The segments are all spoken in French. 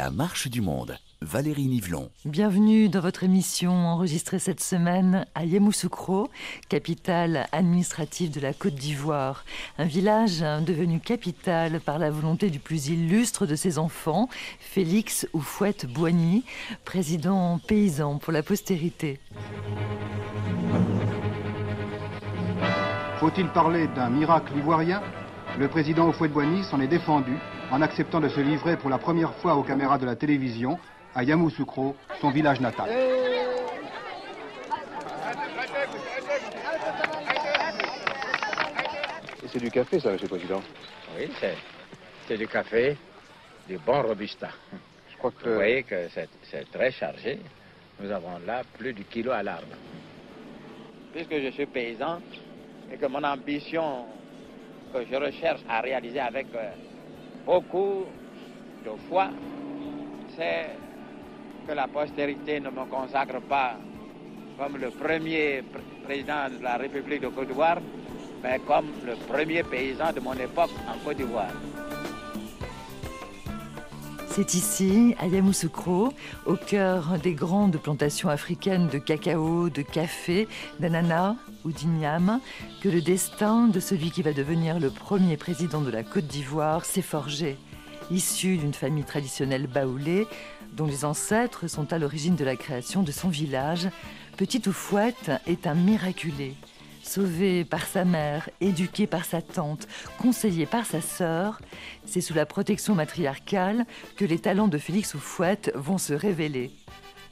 La marche du monde. Valérie Nivelon. Bienvenue dans votre émission enregistrée cette semaine à Yamoussoukro, capitale administrative de la Côte d'Ivoire. Un village devenu capitale par la volonté du plus illustre de ses enfants, Félix Oufouette Boigny, président paysan pour la postérité. Faut-il parler d'un miracle ivoirien? Le président Oufouette-Boigny s'en est défendu en acceptant de se livrer pour la première fois aux caméras de la télévision à Yamoussoukro, son village natal. C'est du café, ça, Monsieur le Président Oui, c'est du café, du bon Robusta. Je crois que... Vous voyez que c'est très chargé. Nous avons là plus du kilo à l'arbre. Puisque je suis paysan et que mon ambition que je recherche à réaliser avec euh, beaucoup de foi, c'est que la postérité ne me consacre pas comme le premier président de la République de Côte d'Ivoire, mais comme le premier paysan de mon époque en Côte d'Ivoire. C'est ici, à Yamoussoukro, au cœur des grandes plantations africaines de cacao, de café, d'ananas ou d'igname, que le destin de celui qui va devenir le premier président de la Côte d'Ivoire s'est forgé. Issu d'une famille traditionnelle baoulée, dont les ancêtres sont à l'origine de la création de son village, Petit Oufouette est un miraculé. Sauvé par sa mère, éduqué par sa tante, conseillé par sa sœur, c'est sous la protection matriarcale que les talents de Félix Oufouette vont se révéler.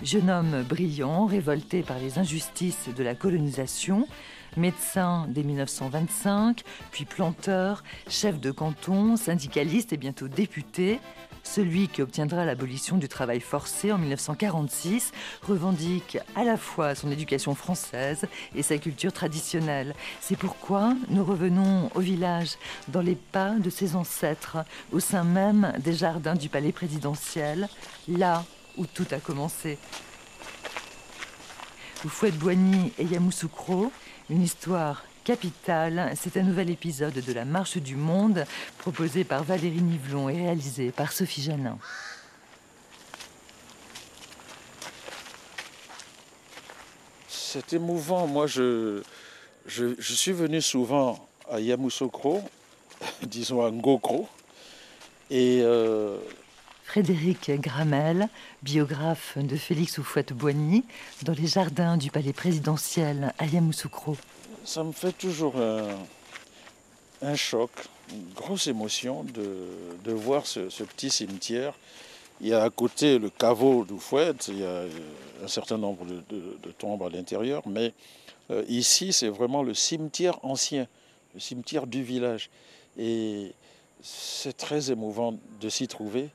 Jeune homme brillant, révolté par les injustices de la colonisation, médecin dès 1925, puis planteur, chef de canton, syndicaliste et bientôt député, celui qui obtiendra l'abolition du travail forcé en 1946 revendique à la fois son éducation française et sa culture traditionnelle. C'est pourquoi nous revenons au village, dans les pas de ses ancêtres, au sein même des jardins du palais présidentiel, là où tout a commencé. Oufouette-Boigny et Yamoussoukro, une histoire capitale. C'est un nouvel épisode de La Marche du Monde, proposé par Valérie Nivelon et réalisé par Sophie Janin. C'est émouvant. Moi, je, je, je, suis venu souvent à Yamoussoukro, disons à Ngokro, et euh, Frédéric Gramel, biographe de Félix Oufouette-Boigny, dans les jardins du palais présidentiel à Yamoussoukro. Ça me fait toujours un, choc, une grosse émotion de, voir ce, petit cimetière. Il y a à côté le caveau d'Oufouette, il y a un certain nombre de, tombes à l'intérieur, mais euh, ici c'est vraiment le cimetière ancien, le cimetière du village. Et c'est très émouvant de s'y trouver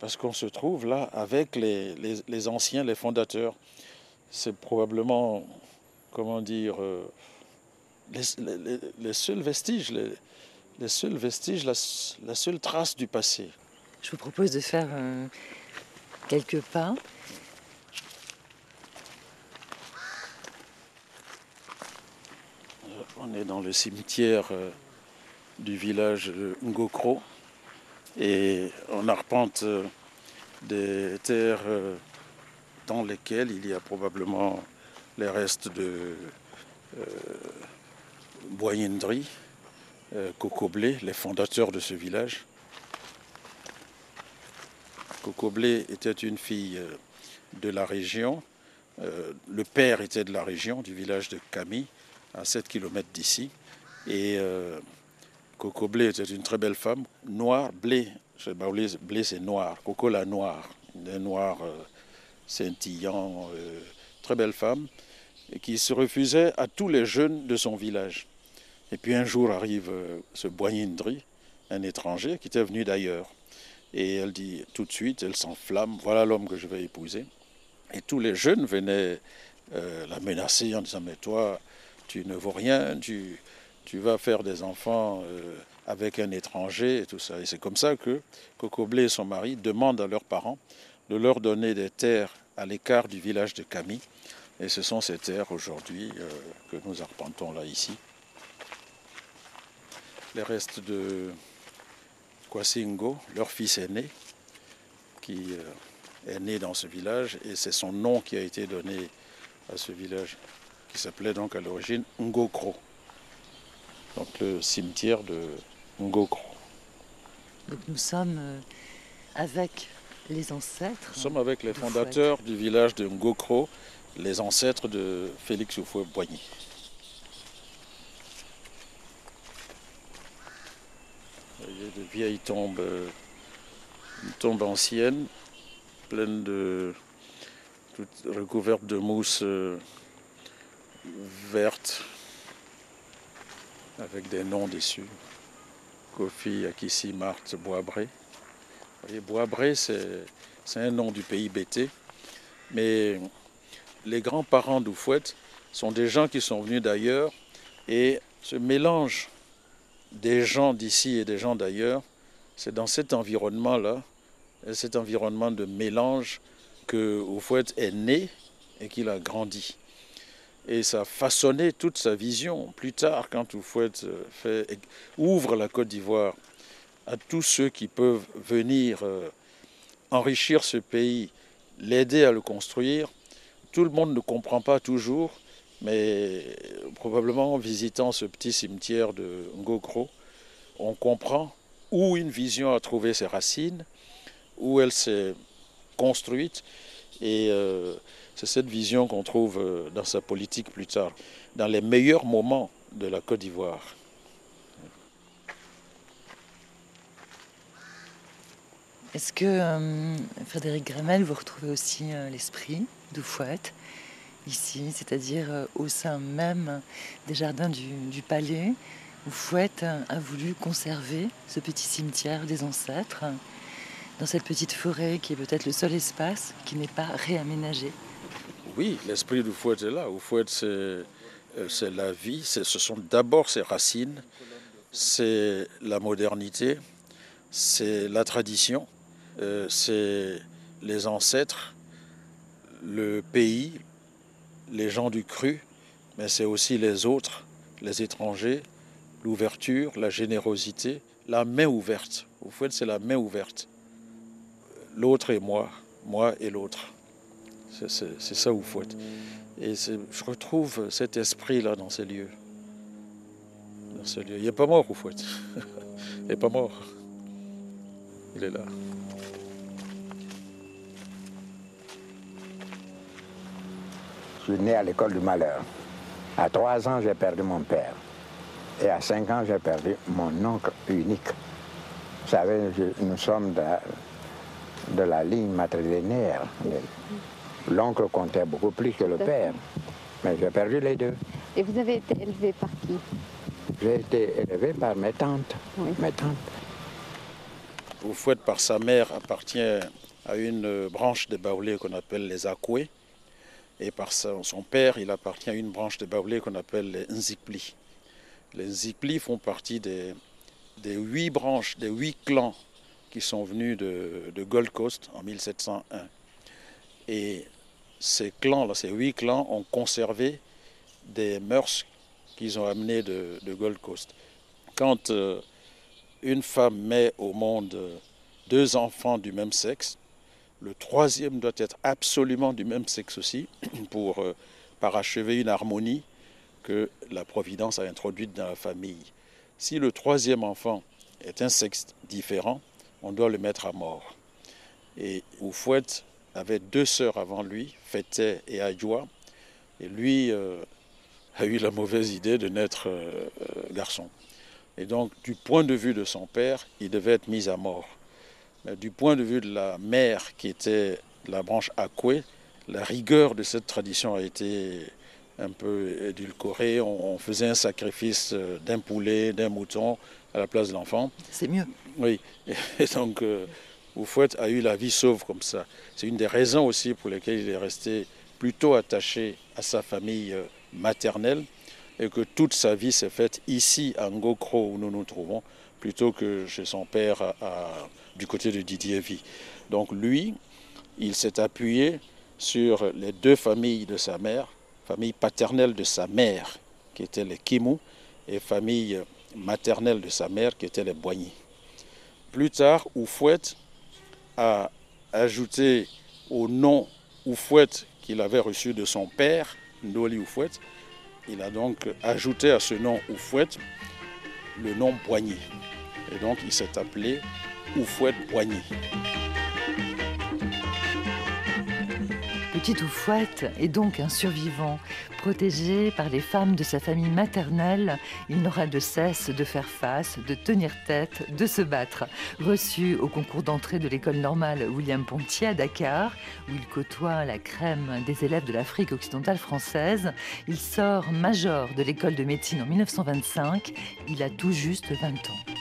parce qu'on se trouve là avec les, anciens, les fondateurs. C'est probablement, comment dire, euh, les, les, seuls vestiges, les, seuls vestiges, la, la, seule trace du passé. Je vous propose de faire euh, quelques pas. On est dans le cimetière euh, du village de Ngokro et on arpente euh, des terres euh, dans lesquelles il y a probablement les restes de Boyendry, euh, Cocoblé, les fondateurs de ce village. Cocoblé était une fille euh, de la région. Euh, le père était de la région, du village de Camille, à 7 km d'ici. Et Coco Blé était une très belle femme, noire, blé. Blé, c'est noir. Coco la noire, un noir scintillant, très belle femme, qui se refusait à tous les jeunes de son village. Et puis un jour arrive euh, ce Boignindri, un étranger qui était venu d'ailleurs. Et elle dit tout de suite, elle s'enflamme, voilà l'homme que je vais épouser. Et tous les jeunes venaient euh, la menacer en disant, mais toi, tu ne vaux rien, tu, vas faire des enfants euh, avec un étranger et tout ça. Et c'est comme ça que Coco Blé et son mari demandent à leurs parents de leur donner des terres à l'écart du village de Camille. Et ce sont ces terres aujourd'hui que nous arpentons là ici. Les restes de Kwasingo, leur fils aîné, qui euh, est né dans ce village et c'est son nom qui a été donné à ce village qui s'appelait donc à l'origine Ngokro. Donc le cimetière de Ngokro. Donc nous sommes euh, avec les ancêtres. Nous sommes avec les fondateurs du village de Ngokro, les ancêtres de Félix Houphouët-Boigny. Il y a de vieilles tombes, euh, une tombe ancienne, pleine de. toutes recouvertes de mousse euh, verte, avec des noms dessus. Kofi Akissi Marthe Boisbré. Vous voyez, Boisbré, c'est un nom du pays BT, mais les grands-parents d'Oufouet sont des gens qui sont venus d'ailleurs et ce mélange des gens d'ici et des gens d'ailleurs, c'est dans cet environnement-là, cet environnement de mélange que Oufouet est né et qu'il a grandi. Et ça a façonné toute sa vision. Plus tard, quand Oufouet euh, ouvre la Côte d'Ivoire à tous ceux qui peuvent venir euh, enrichir ce pays, l'aider à le construire, tout le monde ne comprend pas toujours, mais probablement en visitant ce petit cimetière de Ngokro, on comprend où une vision a trouvé ses racines, où elle s'est construite, et euh, c'est cette vision qu'on trouve euh, dans sa politique plus tard, dans les meilleurs moments de la Côte d'Ivoire. Est-ce que euh, Frédéric Gramel, vous retrouvez aussi euh, l'esprit d'Oufouet ici, c'est-à-dire euh, au sein même des jardins du, palais où Fouette a voulu conserver ce petit cimetière des ancêtres dans cette petite forêt qui est peut-être le seul espace qui n'est pas réaménagé. Oui, l'esprit du Fouet est là. Au Fouet, c'est euh, c'est la vie, ce sont d'abord ses racines, c'est la modernité, c'est la tradition, euh, c'est les ancêtres, le pays, les gens du cru, mais c'est aussi les autres, les étrangers, l'ouverture, la générosité, la main ouverte. Au Fouet, c'est la main ouverte. L'autre et moi, moi et l'autre. C'est- ça, au Fouet. Et je retrouve cet esprit-là dans ces lieux. Dans ces lieux. Il n'est pas mort, au fouet. Il n'est pas mort. Il est là. Suis né à l'école du malheur. À trois ans, j'ai perdu mon père. Et à cinq ans, j'ai perdu mon oncle unique. Vous savez, je- nous sommes de, de la ligne matrilinéaire. L'oncle comptait beaucoup plus que le père. Mais j'ai perdu les deux. Et vous avez été élevé par qui? J'ai été élevé par mes tantes. Oui. Mes tantes. Oufouet, par sa mère, appartient à une branche des Baoulés qu'on appelle les Akoué. Et par son père, il appartient à une branche des Baoulés qu'on appelle les Nzikpli. Les Nzikpli font partie des, huit branches, des huit clans qui sont venus de, Gold Coast en 1701. Et ces clans-là, ces huit clans, ont conservé des mœurs qu'ils ont amenées de, de Gold Coast. Quand euh, une femme met au monde euh, deux enfants du même sexe, le troisième doit être absolument du même sexe aussi pour euh, parachever une harmonie que la Providence a introduite dans la famille. Si le troisième enfant est un sexe différent, on doit le mettre à mort. Et Oufouet avait deux sœurs avant lui, Fété et Adjoa, et lui euh, a eu la mauvaise idée de naître euh, garçon. Et donc, du point de vue de son père, il devait être mis à mort. Mais du point de vue de la mère, qui était la branche Akwe, la rigueur de cette tradition a été un peu édulcorée. On, on faisait un sacrifice euh, d'un poulet, d'un mouton à la place de l'enfant. C'est mieux. Oui, et donc euh, a eu la vie sauve comme ça. C'est une des raisons aussi pour lesquelles il est resté plutôt attaché à sa famille euh, maternelle et que toute sa vie s'est faite ici à Ngokro où nous nous trouvons plutôt que chez son père du côté de Didier Vie. Donc lui, il s'est appuyé sur les deux familles de sa mère, famille paternelle de sa mère qui était les Kimou et famille maternelle de sa mère qui était les Boigny. Plus tard, Oufouet a ajouté au nom Oufouette qu'il avait reçu de son père, Ndoli Oufouette, il a donc ajouté à ce nom Oufouette le nom Poigny. Et donc il s'est appelé Oufouette Poigny. Petite Oufouette est donc un survivant. Protégé par les femmes de sa famille maternelle, il n'aura de cesse de faire face, de tenir tête, de se battre. Reçu au concours d'entrée de l'école normale William Ponty à Dakar, où il côtoie la crème des élèves de l'Afrique occidentale française, il sort major de l'école de médecine en 1925. Il a tout juste 20 ans.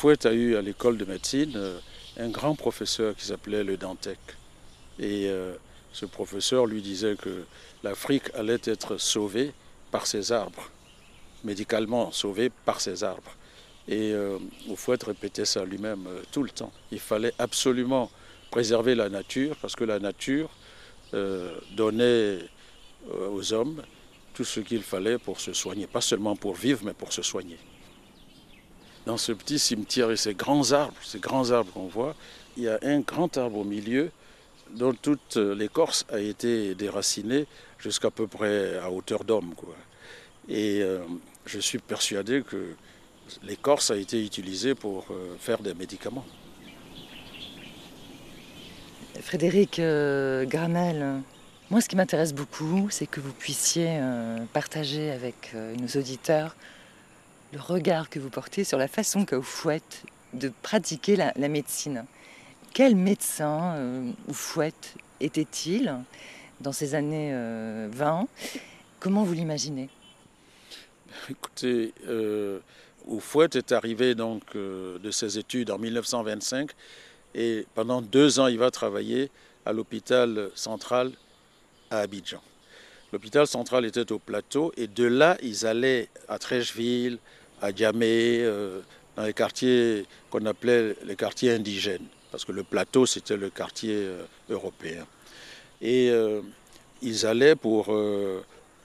Oufouette a eu à l'école de médecine euh, un grand professeur qui s'appelait le Dantec. Et euh, ce professeur lui disait que l'Afrique allait être sauvée par ses arbres, médicalement sauvée par ses arbres. Et euh, répétait ça lui-même euh, tout le temps. Il fallait absolument préserver la nature parce que la nature donnait aux hommes tout ce qu'il fallait pour se soigner, pas seulement pour vivre, mais pour se soigner. Dans ce petit cimetière et ces grands arbres, ces grands arbres qu'on voit, il y a un grand arbre au milieu dont toute l'écorce a été déracinée jusqu'à peu près à hauteur d'homme. Et euh, je suis persuadé que l'écorce a été utilisée pour euh, faire des médicaments. Frédéric euh, moi ce qui m'intéresse beaucoup, c'est que vous puissiez euh, partager avec nos auditeurs le regard que vous portez sur la façon qu'a Oufouette de pratiquer la, médecine. Quel médecin euh, était-il dans ces années euh, 20 Comment vous l'imaginez? Écoutez, euh, Oufouette est arrivé donc euh, de ses études en 1925 et pendant deux ans il va travailler à l'hôpital central à Abidjan. L'hôpital central était au plateau et de là ils allaient à Trècheville, à Djamé, euh, dans les quartiers qu'on appelait les quartiers indigènes, parce que le plateau c'était le quartier euh, européen. Et euh, ils allaient pour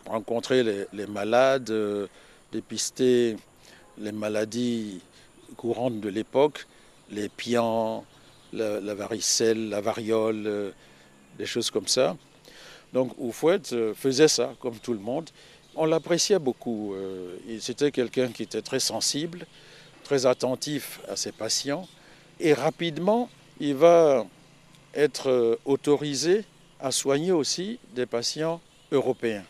rencontrer les, malades, dépister les maladies courantes de l'époque, les pians, la, varicelle, la variole, des choses comme ça. Donc Oufouette faisait ça, comme tout le monde. On l'appréciait beaucoup. euh, C'était quelqu'un qui était très sensible, très attentif à ses patients. Et rapidement, il va être euh, autorisé à soigner aussi des patients européens.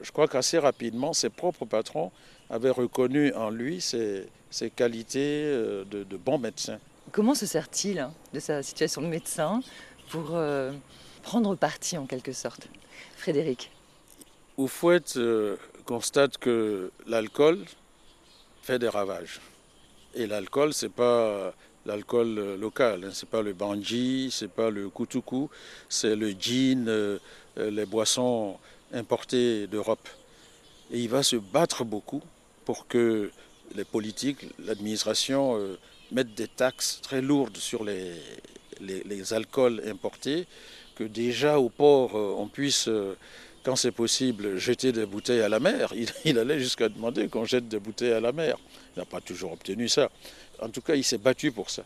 Je crois qu'assez rapidement, ses propres patrons avaient reconnu en lui ses, qualités euh, de, bon médecin. Comment se sert-il hein, de sa situation de médecin pour prendre parti en quelque sorte? Frédéric Oufouette euh, constate que l'alcool fait des ravages. Et l'alcool, c'est pas l'alcool euh, local, hein, c'est pas le banji, c'est pas le kutuku, c'est le gin, euh, euh, les boissons importées d'Europe. Et il va se battre beaucoup pour que les politiques, l'administration euh, mettent des taxes très lourdes sur les, alcools importés, que déjà au port euh, on puisse euh, quand c'est possible, jeter des bouteilles à la mer. Il, il allait jusqu'à demander qu'on jette des bouteilles à la mer. Il n'a pas toujours obtenu ça. En tout cas, il s'est battu pour ça.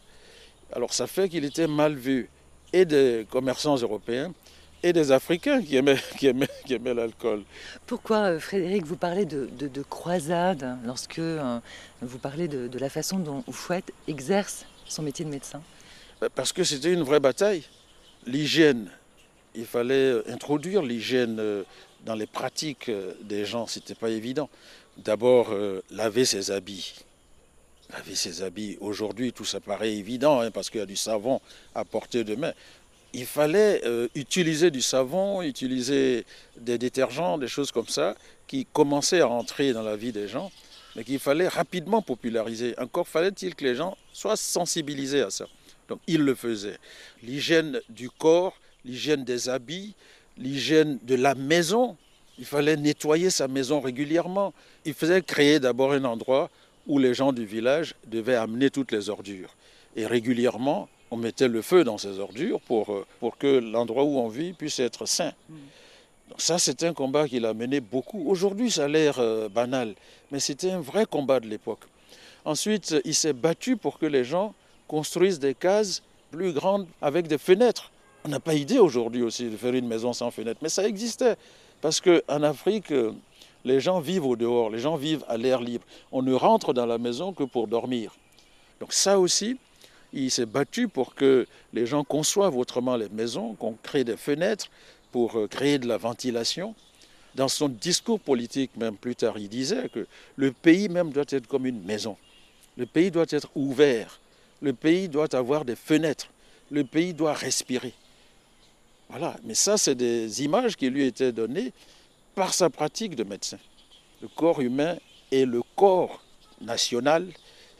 Alors ça fait qu'il était mal vu et des commerçants européens et des Africains qui aimaient, qui aimaient, qui aimaient l'alcool. Pourquoi, euh, Frédéric, vous parlez de, de- de croisade lorsque euh, vous parlez de, de la façon dont Oufouette exerce son métier de médecin? Parce que c'était une vraie bataille. L'hygiène, il fallait introduire l'hygiène euh, dans les pratiques euh, des gens, c'était pas évident. D'abord, euh, laver ses habits. Laver ses habits. Aujourd'hui, tout ça paraît évident hein, parce qu'il y a du savon à portée de main. Il fallait utiliser du savon, utiliser des détergents, des choses comme ça, qui commençaient à entrer dans la vie des gens, mais qu'il fallait rapidement populariser. Encore fallait-il que les gens soient sensibilisés à ça. Donc il le faisait. L'hygiène du corps, l'hygiène des habits, l'hygiène de la maison. Il fallait nettoyer sa maison régulièrement. Il faisait créer d'abord un endroit où les gens du village devaient amener toutes les ordures. Et régulièrement, on mettait le feu dans ces ordures pour, euh, que l'endroit où on vit puisse être sain. ça, c'est un combat qu'il a mené beaucoup. Aujourd'hui, ça a l'air euh, banal, mais c'était un vrai combat de l'époque. Ensuite, il s'est battu pour que les gens construisent des cases plus grandes avec des fenêtres. On n'a pas idée aujourd'hui aussi de faire une maison sans fenêtre, mais ça existait. Parce qu'en Afrique, les gens vivent au dehors, les gens vivent à l'air libre. On ne rentre dans la maison que pour dormir. Donc ça aussi, il s'est battu pour que les gens conçoivent autrement les maisons, qu'on crée des fenêtres pour euh, créer de la ventilation. Dans son discours politique, même plus tard, il disait que le pays même doit être comme une maison. Le pays doit être ouvert. Le pays doit avoir des fenêtres. Le pays doit respirer. Voilà, mais ça, c'est des images qui lui étaient données par sa pratique de médecin. Le corps humain et le corps national,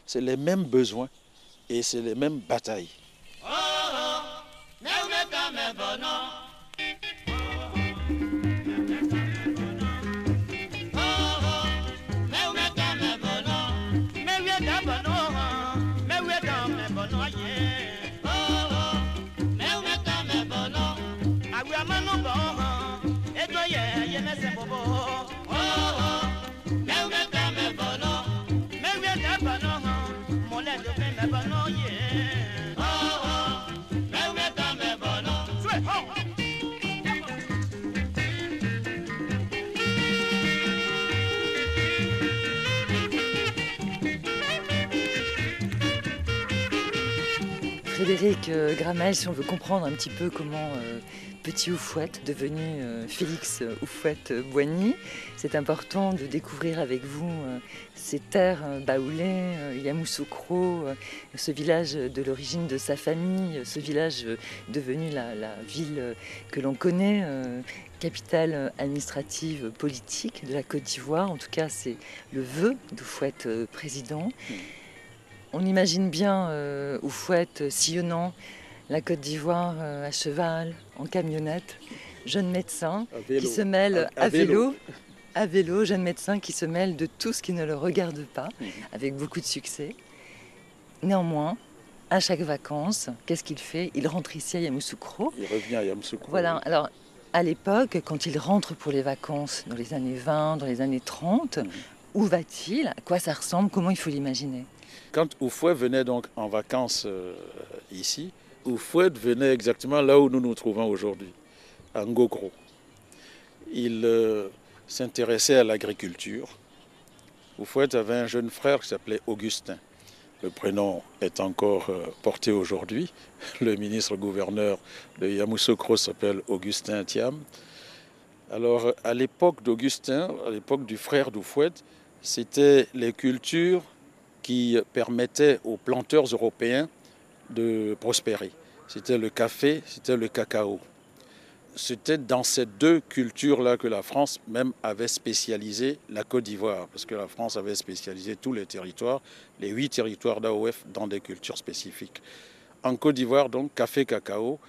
c'est les mêmes besoins et c'est les mêmes batailles. Frédéric euh, Gramel, si on veut comprendre un petit peu comment euh, Petit Oufouette, devenu euh, Félix Oufouette Boigny, c'est important de découvrir avec vous ces terres baoulées, Yamoussoukro, ce village de l'origine de sa famille, ce village devenu la, ville que l'on connaît, capitale administrative politique de la Côte d'Ivoire. En tout cas, c'est le vœu d'Oufouette président. Mmh. On imagine bien euh, Oufouette euh, sillonnant la Côte d'Ivoire euh, à cheval, en camionnette, jeune médecin qui se mêle à, vélo. à vélo, jeune médecin qui se mêle de tout ce qui ne le regarde pas, mhm. avec beaucoup de succès. Néanmoins, à chaque vacances, qu'est-ce qu'il fait? Il rentre ici à Yamoussoukro. Il revient à Yamoussoukro. Voilà, alors à l'époque, quand il rentre pour les vacances, dans les années 20, dans les années 30, mhm. où va-t-il? À quoi ça ressemble? Comment il faut l'imaginer? Quand Oufouet venait donc en vacances euh, ici, Oufouet venait exactement là où nous nous trouvons aujourd'hui, à Ngokro. Il euh, s'intéressait à l'agriculture. Oufouet avait un jeune frère qui s'appelait Augustin. Le prénom est encore euh, porté aujourd'hui. Le ministre-gouverneur de Yamoussoukro s'appelle Augustin Thiam. Alors, à l'époque d'Augustin, à l'époque du frère d'Oufouet, c'était les cultures qui permettait aux planteurs européens de prospérer. C'était le café, c'était le cacao. C'était dans ces deux cultures-là que la France même avait spécialisé la Côte d'Ivoire, parce que la France avait spécialisé tous les territoires, les huit territoires d'AOF, dans des cultures spécifiques. En Côte d'Ivoire, donc, café, cacao,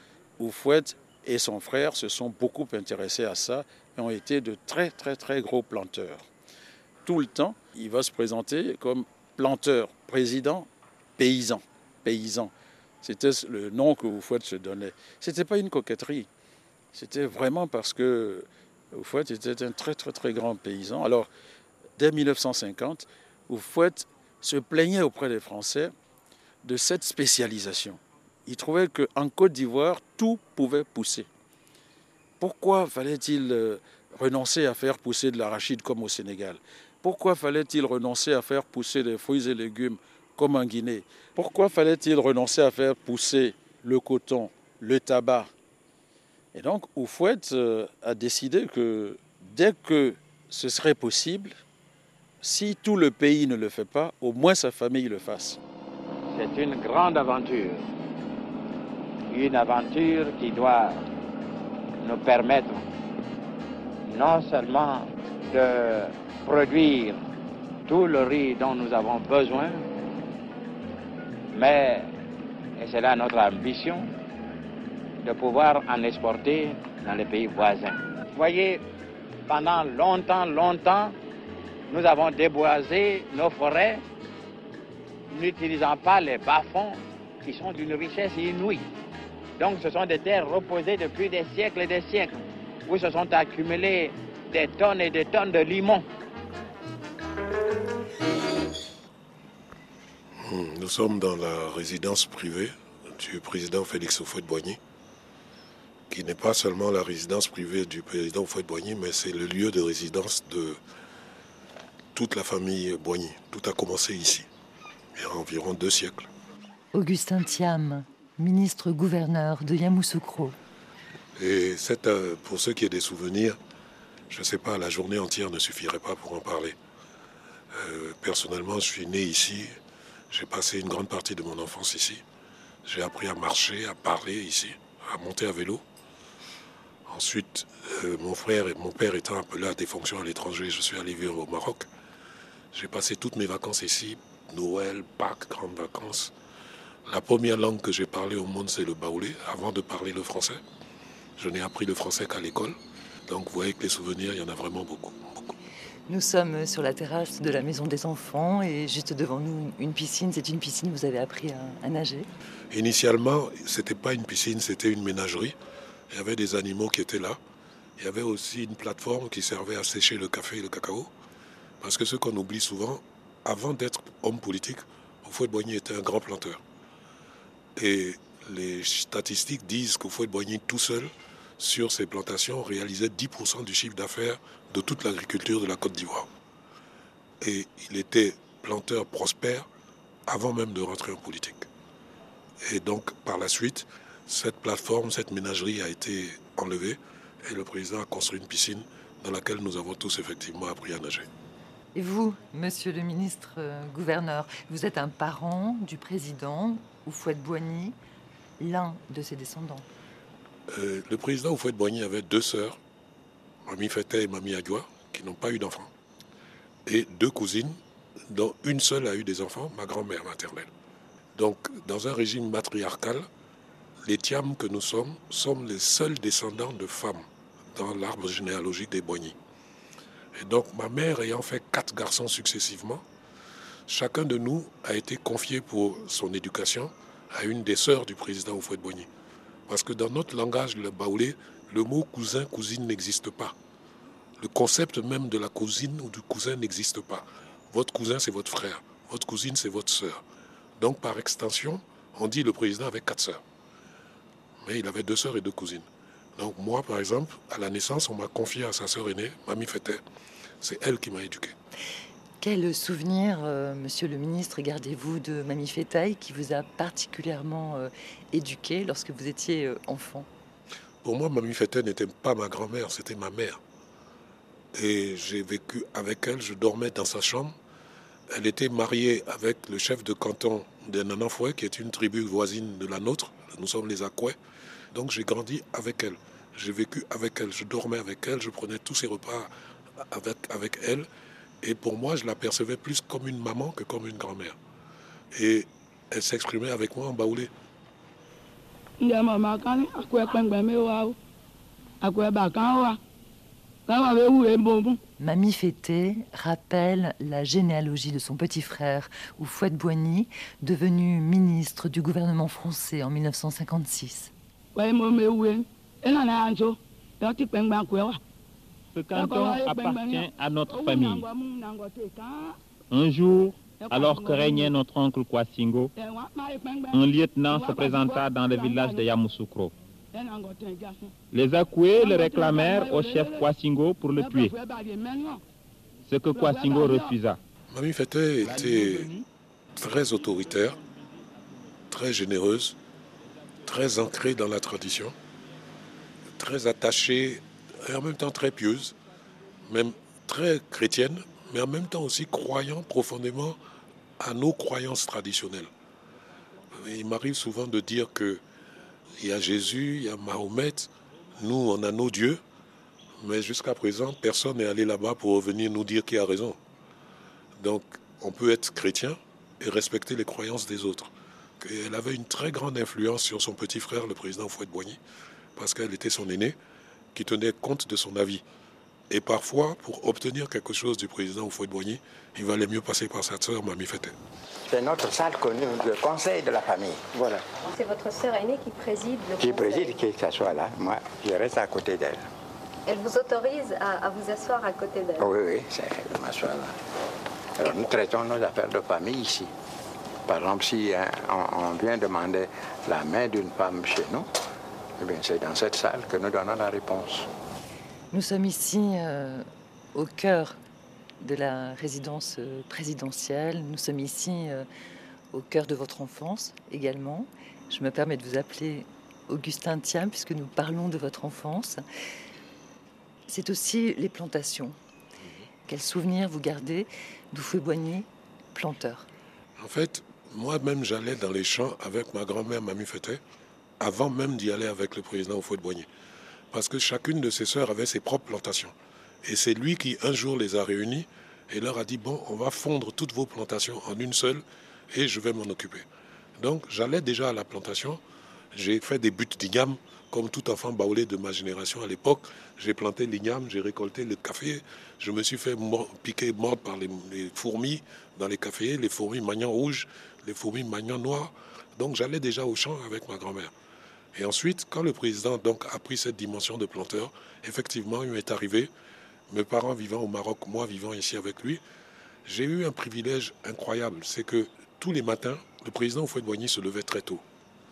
Oufouet et son frère se sont beaucoup intéressés à ça et ont été de très, très, très gros planteurs. Tout le temps, il va se présenter comme planteur, président, paysan, paysan. C'était le nom que Oufouette se donnait. Ce n'était pas une coquetterie. C'était vraiment parce que Oufouette était un très très très grand paysan. Alors, dès 1950, Oufouette se plaignait auprès des Français de cette spécialisation. Il trouvait qu'en Côte d'Ivoire, tout pouvait pousser. Pourquoi fallait-il euh, renoncer à faire pousser de l'arachide comme au Sénégal? Pourquoi fallait-il renoncer à faire pousser des fruits et légumes comme en Guinée? Pourquoi fallait-il renoncer à faire pousser le coton, le tabac? Et donc, Oufouette euh, a décidé que dès que ce serait possible, si tout le pays ne le fait pas, au moins sa famille le fasse. C'est une grande aventure. Une aventure qui doit nous permettre non seulement de produire tout le riz dont nous avons besoin, mais, et c'est là notre ambition, de pouvoir en exporter dans les pays voisins. Vous voyez, pendant longtemps, longtemps, nous avons déboisé nos forêts n'utilisant pas les bas-fonds qui sont d'une richesse inouïe. Donc ce sont des terres reposées depuis des siècles et des siècles. où se sont accumulées des tonnes et des tonnes de limon. Nous sommes dans la résidence privée du président Félix Houphouët-Boigny, qui n'est pas seulement la résidence privée du président Houphouët-Boigny, mais c'est le lieu de résidence de toute la famille Boigny. Tout a commencé ici, il y a environ deux siècles. Augustin Thiam, ministre-gouverneur de Yamoussoukro. Et euh, pour ceux qui ont des souvenirs, je ne sais pas, la journée entière ne suffirait pas pour en parler. Euh, personnellement, je suis né ici, j'ai passé une grande partie de mon enfance ici. J'ai appris à marcher, à parler ici, à monter à vélo. Ensuite, euh, mon frère et mon père étant appelés à des fonctions à l'étranger, je suis allé vivre au Maroc. J'ai passé toutes mes vacances ici, Noël, Pâques, grandes vacances. La première langue que j'ai parlée au monde, c'est le baoulé, avant de parler le français. Je n'ai appris le français qu'à l'école. Donc vous voyez que les souvenirs, il y en a vraiment beaucoup, Nous sommes sur la terrasse de la maison des enfants et juste devant nous une piscine. C'est une piscine, vous avez appris à, nager Initialement, ce n'était pas une piscine, c'était une ménagerie. Il y avait des animaux qui étaient là. Il y avait aussi une plateforme qui servait à sécher le café et le cacao. Parce que ce qu'on oublie souvent, avant d'être homme politique, Fouet-Boigny était un grand planteur. Et les statistiques disent que Fouet-Boigny tout seul, sur ses plantations, réalisait 10% du chiffre d'affaires de toute l'agriculture de la Côte d'Ivoire. Et il était planteur prospère avant même de rentrer en politique. Et donc, par la suite, cette plateforme, cette ménagerie a été enlevée et le président a construit une piscine dans laquelle nous avons tous effectivement appris à nager. Et vous, monsieur le ministre euh, gouverneur, vous êtes un parent du président Oufouette-Boigny, l'un de ses descendants. Euh, le président Oufouette-Boigny avait deux sœurs, Mamie Fete et Mamie Adjoa, qui n'ont pas eu d'enfants. Et deux cousines, dont une seule a eu des enfants, ma grand-mère maternelle. Donc, dans un régime matriarcal, les Tiam que nous sommes sommes les seuls descendants de femmes dans l'arbre généalogique des Boigny. Et donc, ma mère ayant fait quatre garçons successivement, chacun de nous a été confié pour son éducation à une des sœurs du président Oufouette-Boigny. Parce que dans notre langage, le baoulé, le mot cousin, cousine n'existe pas. Le concept même de la cousine ou du cousin n'existe pas. Votre cousin, c'est votre frère. Votre cousine, c'est votre sœur. Donc, par extension, on dit le président avait quatre sœurs. Mais il avait deux sœurs et deux cousines. Donc, moi, par exemple, à la naissance, on m'a confié à sa sœur aînée, Mamie Fete. C'est elle qui m'a éduqué. Quel souvenir, euh, monsieur le ministre, gardez-vous de Mamie Fétaille qui vous a particulièrement euh, éduqué lorsque vous étiez euh, enfant? Pour moi, Mamie Fete n'était pas ma grand-mère, c'était ma mère. Et j'ai vécu avec elle, je dormais dans sa chambre. Elle était mariée avec le chef de canton de Nananfoué, qui est une tribu voisine de la nôtre. Nous sommes les Akouais. Donc j'ai grandi avec elle. J'ai vécu avec elle, je dormais avec elle, je prenais tous ses repas avec, avec elle. Et pour moi, je la percevais plus comme une maman que comme une grand-mère. Et elle s'exprimait avec moi en baoulé. Mamie Fété rappelle la généalogie de son petit frère, Oufouette Boigny, devenu ministre du gouvernement français en 1956. Ce canton appartient à notre famille. Un jour, alors que régnait notre oncle Kwasingo, un lieutenant se présenta dans le village de Yamoussoukro. Les Akoués le réclamèrent au chef Kwasingo pour le tuer. Ce que Kwasingo refusa. Mamie Fete était très autoritaire, très généreuse, très ancrée dans la tradition, très attachée et en même temps très pieuse, même très chrétienne, mais en même temps aussi croyant profondément à nos croyances traditionnelles. Il m'arrive souvent de dire que il y a Jésus, il y a Mahomet, nous on a nos dieux, mais jusqu'à présent personne n'est allé là-bas pour venir nous dire qui a raison. Donc on peut être chrétien et respecter les croyances des autres. Elle avait une très grande influence sur son petit frère, le président Fouette-Boigny, parce qu'elle était son aînée qui tenait compte de son avis. Et parfois, pour obtenir quelque chose du président Fouet-Boigny, il valait mieux passer par sa sœur, Mamie Fete. C'est notre salle connue, le conseil de la famille. Voilà. C'est votre sœur aînée qui préside le Qui conseil. préside, qui s'assoit là. Moi, je reste à côté d'elle. Elle vous autorise à, vous asseoir à côté d'elle Oui, oui, c'est de m'asseoir là. Alors, nous traitons nos affaires de famille ici. Par exemple, si hein, on, vient demander la main d'une femme chez nous, eh bien, c'est dans cette salle que nous donnons la réponse. Nous sommes ici euh, au cœur de la résidence euh, présidentielle. Nous sommes ici euh, au cœur de votre enfance également. Je me permets de vous appeler Augustin Thiam puisque nous parlons de votre enfance. C'est aussi les plantations. Quels souvenirs vous gardez d'Oufoué-Boigny, planteur? En fait, moi-même, j'allais dans les champs avec ma grand-mère Mamie Fetet, avant même d'y aller avec le président Oufoué-Boigny. Parce que chacune de ses sœurs avait ses propres plantations. Et c'est lui qui, un jour, les a réunis et leur a dit, bon, on va fondre toutes vos plantations en une seule et je vais m'en occuper. Donc, j'allais déjà à la plantation. J'ai fait des buts d'igname, comme tout enfant baoulé de ma génération à l'époque. J'ai planté l'igname, j'ai récolté le café. Je me suis fait piquer mort par les, fourmis dans les cafés, les fourmis magnons rouges, les fourmis magnons noirs. Donc, j'allais déjà au champ avec ma grand-mère. Et ensuite, quand le président donc, a pris cette dimension de planteur, effectivement, il m'est arrivé mes parents vivant au Maroc, moi vivant ici avec lui, j'ai eu un privilège incroyable. C'est que tous les matins, le président Oufouet-Boigny se levait très tôt.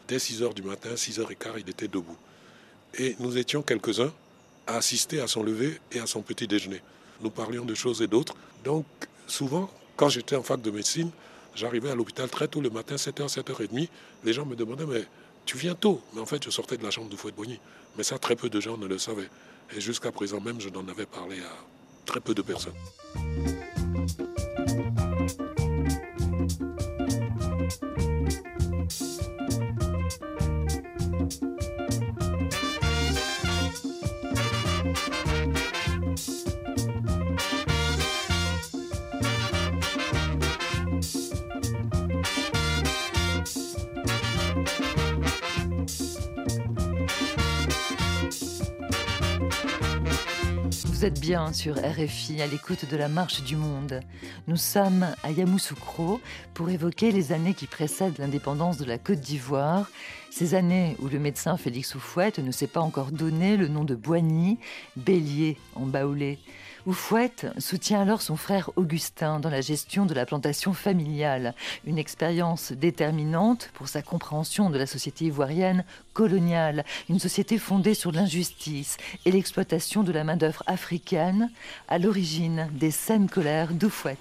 Dès 6 h du matin, 6 h 15 il était debout. Et nous étions quelques-uns à assister à son lever et à son petit déjeuner. Nous parlions de choses et d'autres. Donc, souvent, quand j'étais en fac de médecine, j'arrivais à l'hôpital très tôt le matin, 7h, 7h30. Les gens me demandaient, mais tu viens tôt. Mais en fait, je sortais de la chambre de Fouet-Boigny. Mais ça, très peu de gens ne le savaient. Et jusqu'à présent même, je n'en avais parlé à très peu de personnes. Vous êtes bien sur RFI à l'écoute de la marche du monde. Nous sommes à Yamoussoukro pour évoquer les années qui précèdent l'indépendance de la Côte d'Ivoire, ces années où le médecin Félix Oufouette ne s'est pas encore donné le nom de Boigny, bélier en baoulé. Oufouette soutient alors son frère Augustin dans la gestion de la plantation familiale, une expérience déterminante pour sa compréhension de la société ivoirienne coloniale, une société fondée sur l'injustice et l'exploitation de la main-d'œuvre africaine, à l'origine des scènes colères d'Oufouette.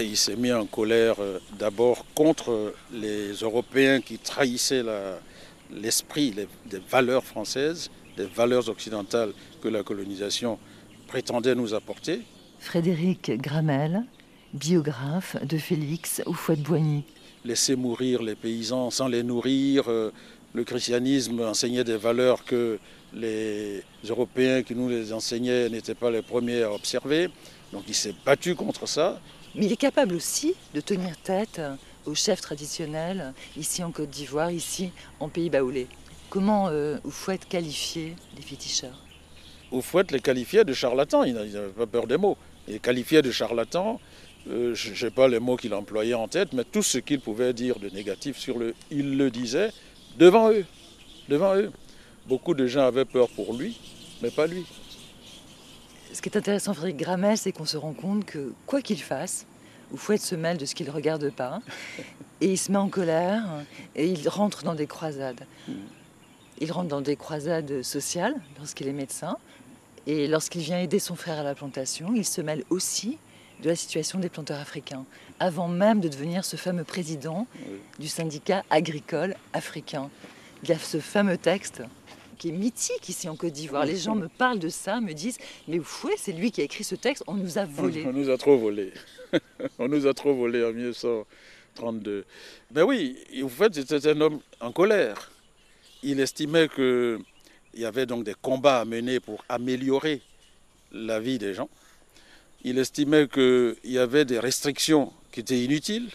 Il s'est mis en colère euh, d'abord contre les Européens qui trahissaient l'esprit, les valeurs françaises, les valeurs occidentales que la colonisation prétendait nous apporter. Frédéric Gramel, biographe de Félix Houphouët-Boigny. Laisser mourir les paysans sans les nourrir, euh, le christianisme enseignait des valeurs que les Européens qui nous les enseignaient n'étaient pas les premiers à observer. Donc il s'est battu contre ça. Mais il est capable aussi de tenir tête aux chefs traditionnels ici en Côte d'Ivoire, ici en Pays Baoulé. Comment euh, Oufouette qualifier les féticheurs? Oufouette les qualifiait de charlatans, il n'avait pas peur des mots. Il les qualifiait de charlatans, euh, je n'ai pas les mots qu'il employait en tête, mais tout ce qu'il pouvait dire de négatif sur le, il le disait devant eux, devant eux. Beaucoup de gens avaient peur pour lui, mais pas lui. Ce qui est intéressant, Frédéric Gramel, c'est qu'on se rend compte que quoi qu'il fasse, Oufouette se mêle de ce qu'il ne regarde pas, et il se met en colère, et il rentre dans des croisades. Hmm. Il rentre dans des croisades sociales lorsqu'il est médecin, et lorsqu'il vient aider son frère à la plantation, il se mêle aussi de la situation des planteurs africains, avant même de devenir ce fameux président du syndicat agricole africain. Il y a ce fameux texte qui est mythique ici en Côte d'Ivoire. Les gens me parlent de ça, me disent Mais fouet, c'est lui qui a écrit ce texte, on nous a volé. On nous a trop volé. on nous a trop volé en 1932. Ben oui, en fait, c'était un homme en colère. Il estimait que il y avait donc des combats à mener pour améliorer la vie des gens. Il estimait qu'il y avait des restrictions qui étaient inutiles.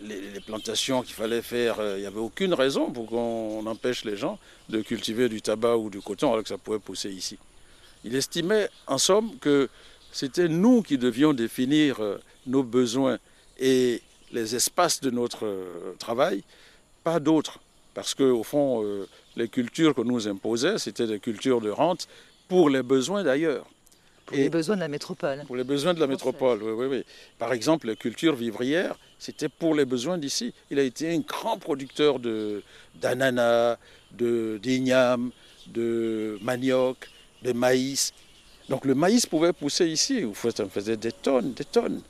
Les, plantations qu'il fallait faire, euh, il n'y avait aucune raison pour qu'on empêche les gens de cultiver du tabac ou du coton alors que ça pouvait pousser ici. Il estimait en somme que c'était nous qui devions définir euh, nos besoins et les espaces de notre euh, travail, pas d'autres. Parce qu'au fond, les cultures que nous imposait, c'était des cultures de rente pour les besoins d'ailleurs. Pour les besoins de la métropole. Pour les besoins de la métropole, oui, oui, oui. Par exemple, les cultures vivrières, c'était pour les besoins d'ici. Il a été un grand producteur d'ananas, de d'igname, de manioc, de maïs. Donc le maïs pouvait pousser ici. Vous faisait des tonnes, des tonnes.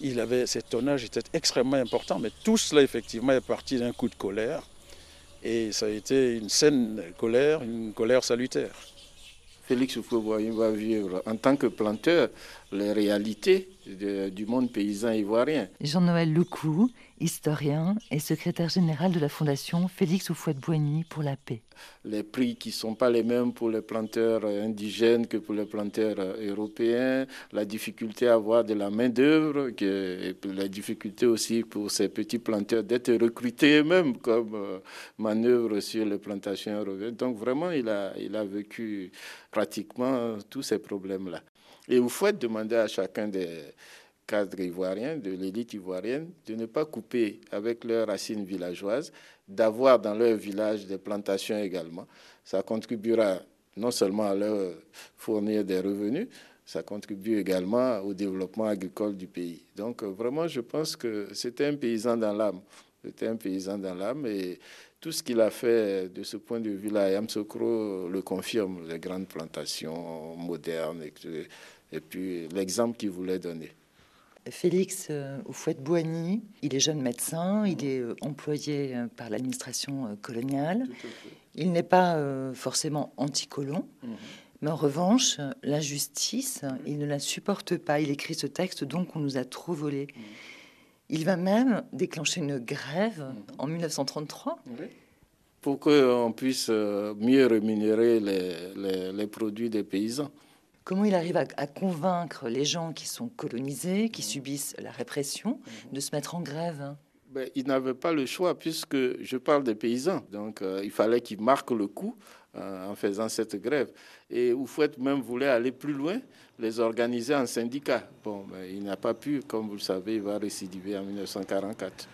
Il avait, ce tonnage était extrêmement important, mais tout cela effectivement est parti d'un coup de colère. Et ça a été une saine colère, une colère salutaire. Félix Houphouët-Boigny va vivre en tant que planteur les réalités du monde paysan ivoirien. Jean-Noël Lecou, historien et secrétaire général de la Fondation Félix Houphouët-Boigny pour la paix. Les prix qui ne sont pas les mêmes pour les planteurs indigènes que pour les planteurs européens, la difficulté à avoir de la main-d'œuvre, la difficulté aussi pour ces petits planteurs d'être recrutés eux-mêmes comme euh, manœuvre sur les plantations européennes. Donc vraiment, il a, il a vécu pratiquement tous ces problèmes-là. Et vous faites demander à chacun des cadres ivoiriens, de l'élite ivoirienne, de ne pas couper avec leurs racines villageoises, d'avoir dans leur village des plantations également. Ça contribuera non seulement à leur fournir des revenus, ça contribue également au développement agricole du pays. Donc vraiment, je pense que c'était un paysan dans l'âme. C'était un paysan dans l'âme et tout ce qu'il a fait de ce point de vue-là, Yamsokro le confirme, les grandes plantations modernes et, puis l'exemple qu'il voulait donner. Félix euh, Oufouette-Boigny, il est jeune médecin, il est euh, employé euh, par l'administration coloniale. Il n'est pas forcément anticolon, mhm. mais en revanche, l'injustice, il ne la supporte pas. Il écrit ce texte, donc on nous a trop volé. Mhm. Il va même déclencher une grève en 1933. Pour qu'on puisse mieux rémunérer les, produits des paysans. Comment il arrive à, convaincre les gens qui sont colonisés, qui subissent la répression, de se mettre en grève? Ben, Il n'avait pas le choix puisque je parle des paysans. Donc euh, il fallait qu'il marque le coup euh, en faisant cette grève. Et Oufouet même voulait aller plus loin, les organiser en syndicat. Bon, mais il n'a pas pu, comme vous le savez, il va récidiver en 1944.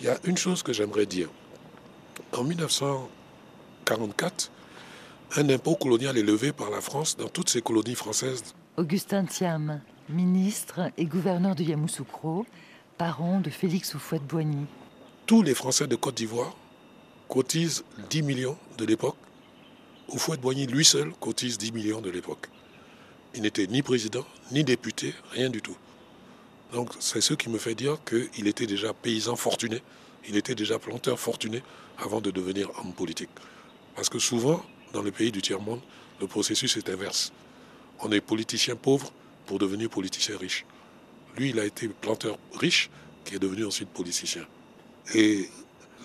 Il y a une chose que j'aimerais dire. En 1944, un impôt colonial est levé par la France dans toutes ces colonies françaises. Augustin Thiam, ministre et gouverneur de Yamoussoukro, parent de Félix Houphouët-Boigny. Tous les Français de Côte d'Ivoire cotisent 10 millions de l'époque Houphouët-Boigny, lui seul, cotise 10 millions de l'époque. Il n'était ni président, ni député, rien du tout. Donc c'est ce qui me fait dire qu'il était déjà paysan fortuné, il était déjà planteur fortuné avant de devenir homme politique. Parce que souvent, dans les pays du tiers-monde, le processus est inverse. On est politicien pauvre pour devenir politicien riche. Lui, il a été planteur riche qui est devenu ensuite politicien. Et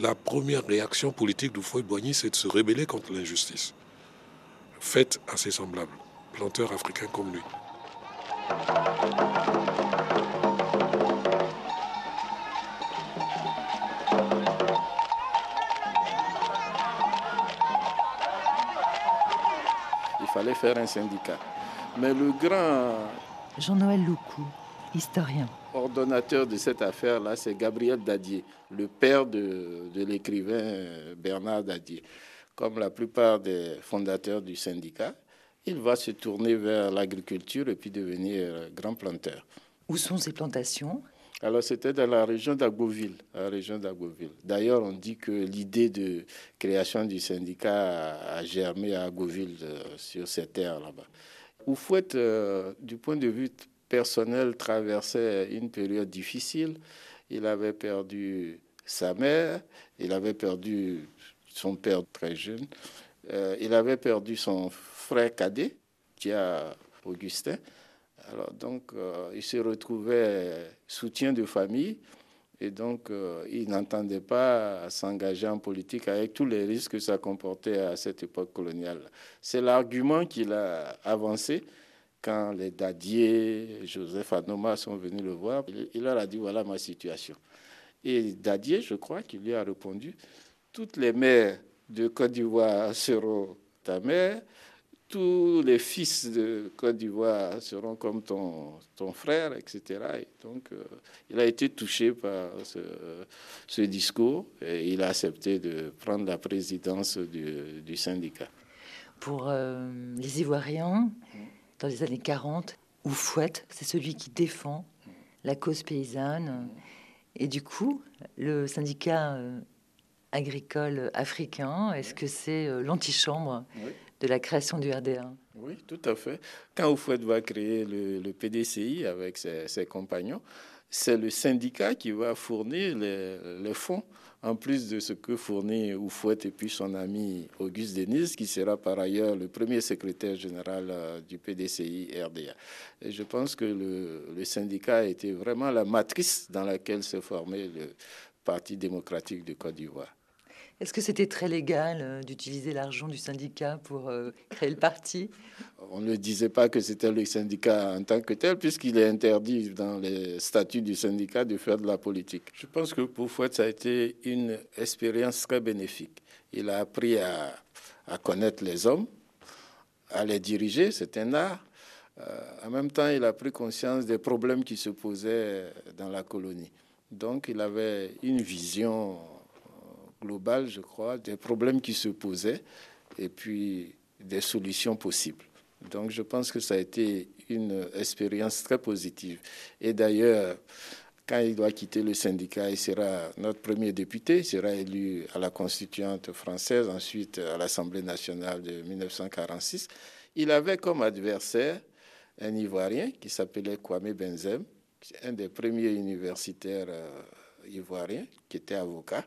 la première réaction politique d'Houphouët-Boigny, c'est de se rebeller contre l'injustice faites à ses semblables, planteurs africains comme lui. Fallait faire un syndicat. Mais le grand... Jean-Noël Loucou, historien. Ordonnateur de cette affaire-là, c'est Gabriel Dadier, le père de, de l'écrivain Bernard Dadier comme la plupart des fondateurs du syndicat, il va se tourner vers l'agriculture et puis devenir grand planteur. Où sont ces plantations? Alors c'était dans la région d'Agoville, la région d'Agoville. D'ailleurs, on dit que l'idée de création du syndicat a, germé à Agoville euh, sur ces terres là-bas. Oufouette, euh, du point de vue personnel, traversait une période difficile. Il avait perdu sa mère, il avait perdu son père très jeune. Euh, il avait perdu son frère cadet, qui a Augustin. Alors donc, euh, il se retrouvait soutien de famille et donc euh, il n'entendait pas s'engager en politique avec tous les risques que ça comportait à cette époque coloniale. C'est l'argument qu'il a avancé quand les Dadier, Joseph Anoma sont venus le voir. Il leur a dit voilà ma situation. Et Dadier, je crois qu'il lui a répondu toutes les mères de Côte d'Ivoire seront ta mère, tous les fils de Côte d'Ivoire seront comme ton, ton frère, etc. Et donc, euh, il a été touché par ce, discours et il a accepté de prendre la présidence du, syndicat. Pour euh, les Ivoiriens, dans les années 40, Oufouette, c'est celui qui défend la cause paysanne. Et du coup, le syndicat euh, agricole africain, est-ce que c'est l'antichambre de la création du RDA. Oui, tout à fait. Quand Oufouette va créer le, PDCI avec ses, compagnons, c'est le syndicat qui va fournir les, fonds, en plus de ce que fournit Oufouette et puis son ami Auguste Denise, qui sera par ailleurs le premier secrétaire général euh, du PDCI RDA. Et je pense que le, le syndicat a été vraiment la matrice dans laquelle s'est formé le Parti démocratique de Côte d'Ivoire. Est-ce que c'était très légal euh, d'utiliser l'argent du syndicat pour euh, créer le parti? On ne disait pas que c'était le syndicat en tant que tel, puisqu'il est interdit dans les statuts du syndicat de faire de la politique. Je pense que pour Fouette, ça a été une expérience très bénéfique. Il a appris à, connaître les hommes, à les diriger, c'est un art. Euh, en même temps, il a pris conscience des problèmes qui se posaient dans la colonie. Donc, il avait une vision global, je crois, des problèmes qui se posaient et puis des solutions possibles. Donc je pense que ça a été une expérience très positive. Et d'ailleurs, quand il doit quitter le syndicat, il sera notre premier député, il sera élu à la constituante française, ensuite à l'Assemblée nationale de 1946. Il avait comme adversaire un Ivoirien qui s'appelait Kwame Benzem, un des premiers universitaires euh, ivoiriens qui était avocat.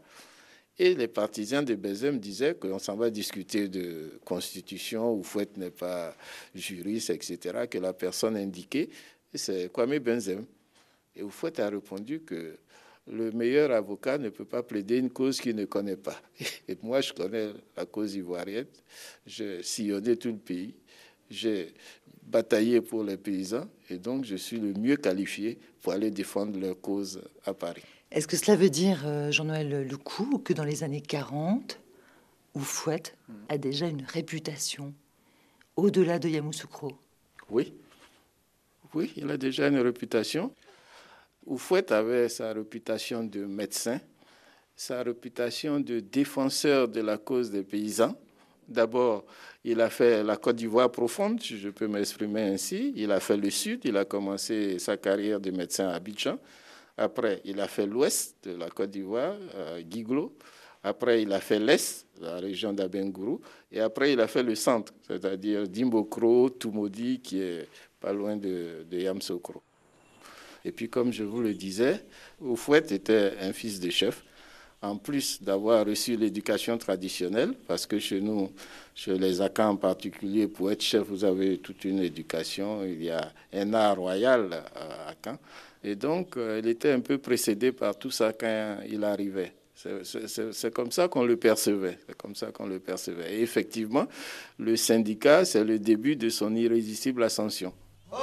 Et les partisans de Bézem disaient qu'on s'en va discuter de constitution, où Fouette n'est pas juriste, etc., que la personne indiquée, c'est Kwame Benzem. Et Fouette a répondu que le meilleur avocat ne peut pas plaider une cause qu'il ne connaît pas. Et moi, je connais la cause ivoirienne. J'ai sillonné tout le pays. J'ai bataillé pour les paysans. Et donc, je suis le mieux qualifié pour aller défendre leur cause à Paris. Est-ce que cela veut dire, euh, Jean-Noël Lecou, que dans les années 40, Oufouette a déjà une réputation au-delà de Yamoussoukro? Oui. Oui, il a déjà une réputation. Oufouette avait sa réputation de médecin, sa réputation de défenseur de la cause des paysans. D'abord, il a fait la Côte d'Ivoire profonde, si je peux m'exprimer ainsi. Il a fait le Sud, il a commencé sa carrière de médecin à Abidjan. Après, il a fait l'ouest de la Côte d'Ivoire, euh, Guiglo. Après, il a fait l'est, la région d'Abengourou. Et après, il a fait le centre, c'est-à-dire Dimbokro, Tumodi, qui est pas loin de, de Yamsokro. Et puis, comme je vous le disais, Oufouette était un fils de chef. En plus d'avoir reçu l'éducation traditionnelle, parce que chez nous, chez les Akans en particulier, pour être chef, vous avez toute une éducation. Il y a un art royal à Akan. Et donc, euh, il était un peu précédé par tout ça quand il arrivait. C'est comme ça qu'on le percevait. C'est comme ça qu'on le percevait. Et effectivement, le syndicat, c'est le début de son irrésistible ascension. Oh,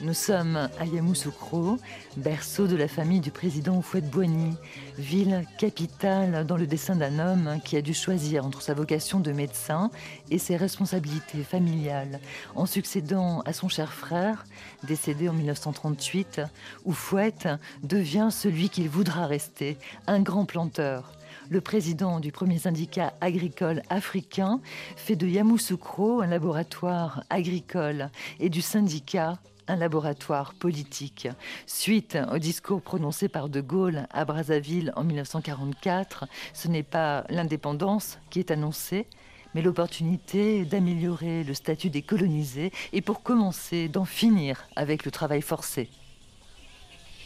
Nous sommes à Yamoussoukro, berceau de la famille du président Houphouët-Boigny, ville capitale dans le dessin d'un homme qui a dû choisir entre sa vocation de médecin et ses responsabilités familiales. En succédant à son cher frère, décédé en 1938, Houphouët devient celui qu'il voudra rester, un grand planteur le président du premier syndicat agricole africain, fait de Yamoussoukro un laboratoire agricole et du syndicat un laboratoire politique. Suite au discours prononcé par De Gaulle à Brazzaville en 1944, ce n'est pas l'indépendance qui est annoncée, mais l'opportunité d'améliorer le statut des colonisés et pour commencer d'en finir avec le travail forcé.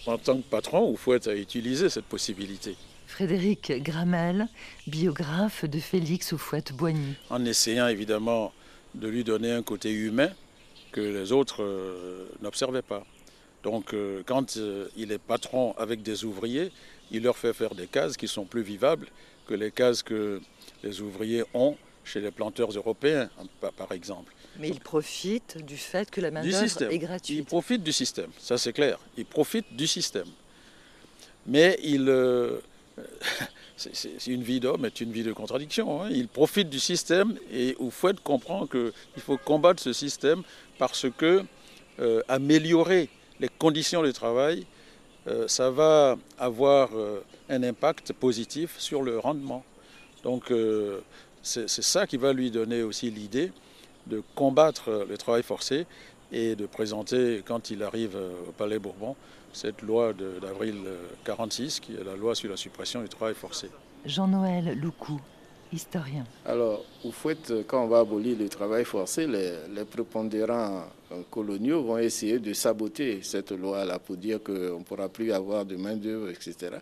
En tant que patron, Oufouette a utilisé cette possibilité. Frédéric Gramel, biographe de Félix Oufouette-Boigny. En essayant évidemment de lui donner un côté humain que les autres euh, n'observaient pas. Donc euh, quand euh, il est patron avec des ouvriers, il leur fait faire des cases qui sont plus vivables que les cases que les ouvriers ont chez les planteurs européens, par exemple. Mais il profite du fait que la main-d'œuvre est gratuite. Il profite du système, ça c'est clair. Il profite du système. Mais il. c'est une vie d'homme, est une vie de contradiction. Hein. Il profite du système et Oufouette comprend qu'il faut combattre ce système parce que euh, améliorer les conditions de travail, euh, ça va avoir euh, un impact positif sur le rendement. Donc c'est ça qui va lui donner aussi l'idée de combattre le travail forcé et de présenter, quand il arrive au Palais Bourbon, cette loi d'avril 46, qui est la loi sur la suppression du travail forcé. Jean-Noël Loucou, historien. Alors, au fait, quand on va abolir le travail forcé, les, prépondérants coloniaux vont essayer de saboter cette loi-là pour dire qu'on ne pourra plus avoir de main-d'œuvre, etc.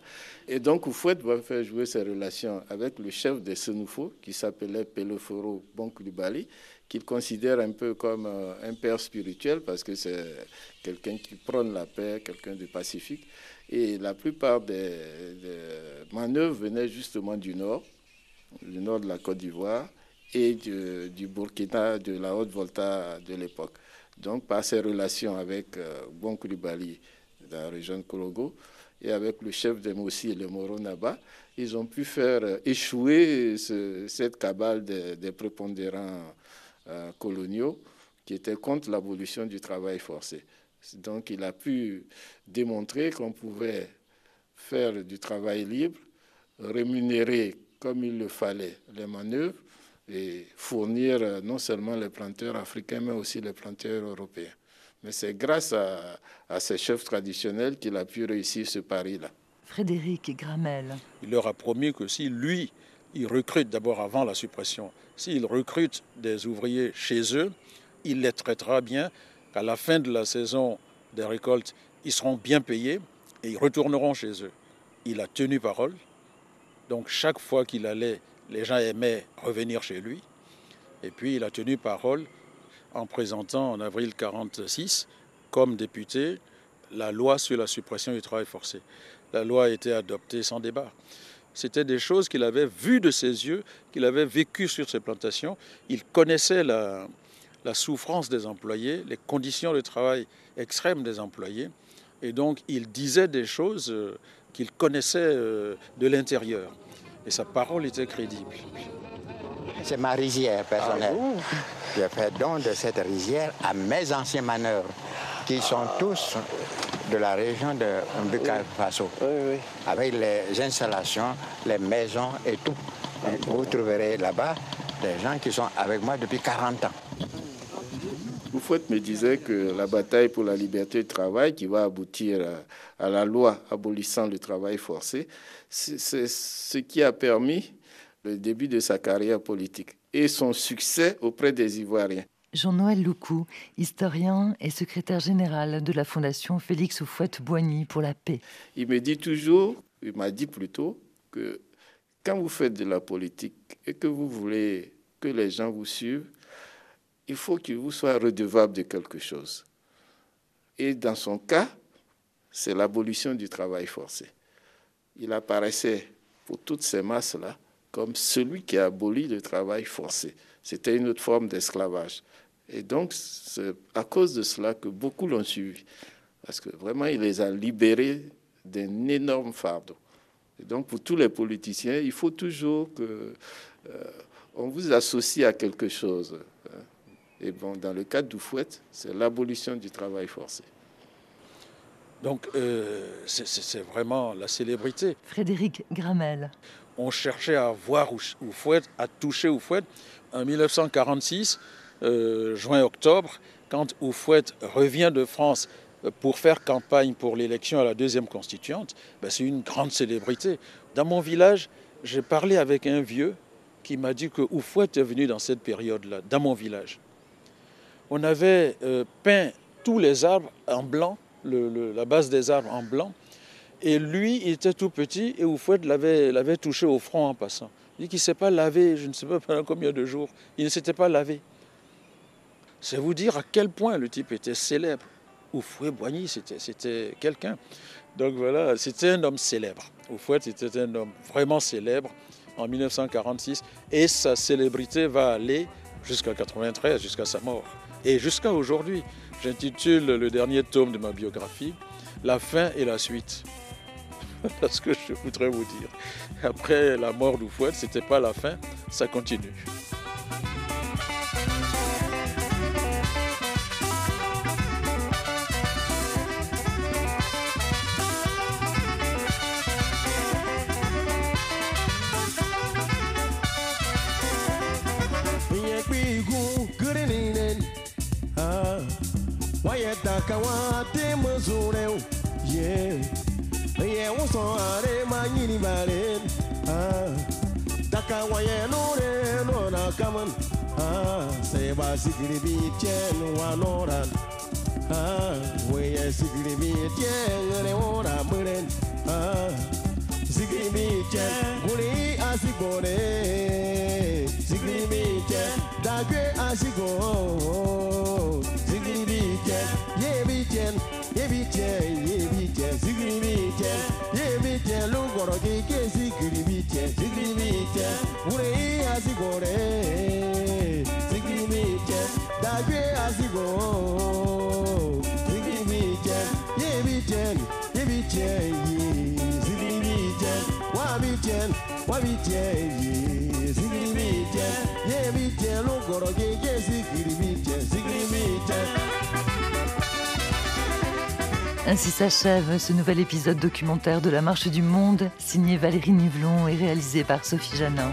Et donc, Oufouette va faire jouer ses relations avec le chef des Senoufo, qui s'appelait Peloforo Bonkulibali, qu'il considère un peu comme euh, un père spirituel parce que c'est quelqu'un qui prône la paix, quelqu'un de pacifique. Et la plupart des, manœuvres venaient justement du nord, du nord de la Côte d'Ivoire et du, Burkina, de la Haute-Volta de l'époque. Donc, par ses relations avec euh, Bon Koulibaly dans la région de Kologo et avec le chef des Mossi, le Moro Naba, ils ont pu faire euh, échouer cette cabale des prépondérants euh, coloniaux qui étaient contre l'abolition du travail forcé. Donc il a pu démontrer qu'on pouvait faire du travail libre, rémunérer comme il le fallait les manœuvres et fournir euh, non seulement les planteurs africains, mais aussi les planteurs européens. Mais c'est grâce à, à, ces chefs traditionnels qu'il a pu réussir ce pari-là. Frédéric Gramel. Il leur a promis que si lui, il recrute d'abord avant la suppression S'il recrute des ouvriers chez eux, il les traitera bien, qu'à la fin de la saison des récoltes, ils seront bien payés et ils retourneront chez eux. Il a tenu parole. Donc chaque fois qu'il allait, les gens aimaient revenir chez lui. Et puis il a tenu parole en présentant en avril 1946, comme député, la loi sur la suppression du travail forcé. La loi a été adoptée sans débat. C'était des choses qu'il avait vues de ses yeux, qu'il avait vécues sur ses plantations. Il connaissait la, souffrance des employés, les conditions de travail extrêmes des employés. Et donc, il disait des choses euh, qu'il connaissait euh, de l'intérieur. Et sa parole était crédible. C'est ma rizière personnelle. Ah Je fais don de cette rizière à mes anciens manœuvres, qui sont tous de la région de Burkina Faso, avec les installations, les maisons et tout. Vous trouverez là-bas des gens qui sont avec moi depuis 40 ans. Boufouette me disait que la bataille pour la liberté de travail, qui va aboutir à, la loi abolissant le travail forcé, c'est ce qui a permis le début de sa carrière politique et son succès auprès des Ivoiriens. Jean-Noël Loucou, historien et secrétaire général de la Fondation Félix Houphouët-Boigny pour la paix. Il me dit toujours, il m'a dit plutôt, que quand vous faites de la politique et que vous voulez que les gens vous suivent, il faut qu'il vous soit redevable de quelque chose. Et dans son cas, c'est l'abolition du travail forcé. Il apparaissait pour toutes ces masses-là comme celui qui a aboli le travail forcé. C'était une autre forme d'esclavage. Et donc, c'est à cause de cela que beaucoup l'ont suivi. Parce que vraiment, il les a libérés d'un énorme fardeau. Et donc, pour tous les politiciens, il faut toujours que euh, on vous associe à quelque chose. Et bon, dans le cas d'Oufouette, c'est l'abolition du travail forcé. Donc, euh, c'est vraiment la célébrité. Frédéric Gramel. On cherchait à voir Oufouette, à toucher Oufouette. En 1946, euh, juin-octobre, quand Oufouette revient de France pour faire campagne pour l'élection à la deuxième constituante, ben, c'est une grande célébrité. Dans mon village, j'ai parlé avec un vieux qui m'a dit que Oufouette est venu dans cette période-là, dans mon village. On avait euh, peint tous les arbres en blanc, la base des arbres en blanc, et lui, il était tout petit et Oufouette l'avait touché au front en passant. Il dit qu'il ne s'est pas lavé, je ne sais pas pendant combien de jours, il ne s'était pas lavé. C'est vous dire à quel point le type était célèbre. Oufouet Boigny, c'était quelqu'un. Donc voilà, c'était un homme célèbre. Oufouet était un homme vraiment célèbre en 1946 et sa célébrité va aller jusqu'à 93, jusqu'à sa mort. Et jusqu'à aujourd'hui, j'intitule le dernier tome de ma biographie La fin et la suite. Voilà ce que je voudrais vous dire. Après la mort d'Oufouet, ce n'était pas la fin, ça continue. Ye woso are manyini bare ah daka waye no re no na kaman ah se ba sigiri bi chen ah sigiri bi chen re ora ah sigiri bi chen asigore. Sigiri bi chen dagwe asigo. Sigiri bi chen ye bi chen ye bi chen ye bi chen sigiri bi chen kɔrɔ k'i ke sigirimi cɛ sigirimi cɛ wure i asigore sigirimi cɛ dajue Mite, Ye Mite, yebi Mite, yebi Mite, Wa Mite, cɛ Mite, cɛ wabi ye Mite, cɛ yebi cɛ Ainsi s'achève ce nouvel épisode documentaire de La Marche du Monde, signé Valérie Nivelon et réalisé par Sophie Janin.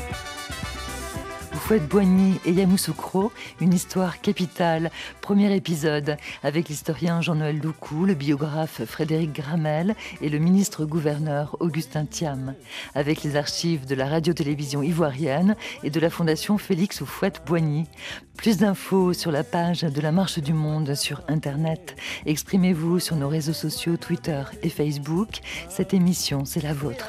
Fouette Boigny et Yamoussoukro, une histoire capitale. Premier épisode avec l'historien Jean-Noël Doucou, le biographe Frédéric Gramel et le ministre-gouverneur Augustin Thiam. Avec les archives de la radio-télévision ivoirienne et de la fondation Félix Fouette Boigny. Plus d'infos sur la page de la Marche du Monde sur Internet. Exprimez-vous sur nos réseaux sociaux Twitter et Facebook. Cette émission, c'est la vôtre.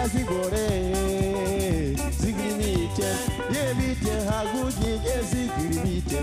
ya zigore zigrimite yebite hagudinye zigrimite